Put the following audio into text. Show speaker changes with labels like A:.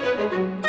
A: Gracias.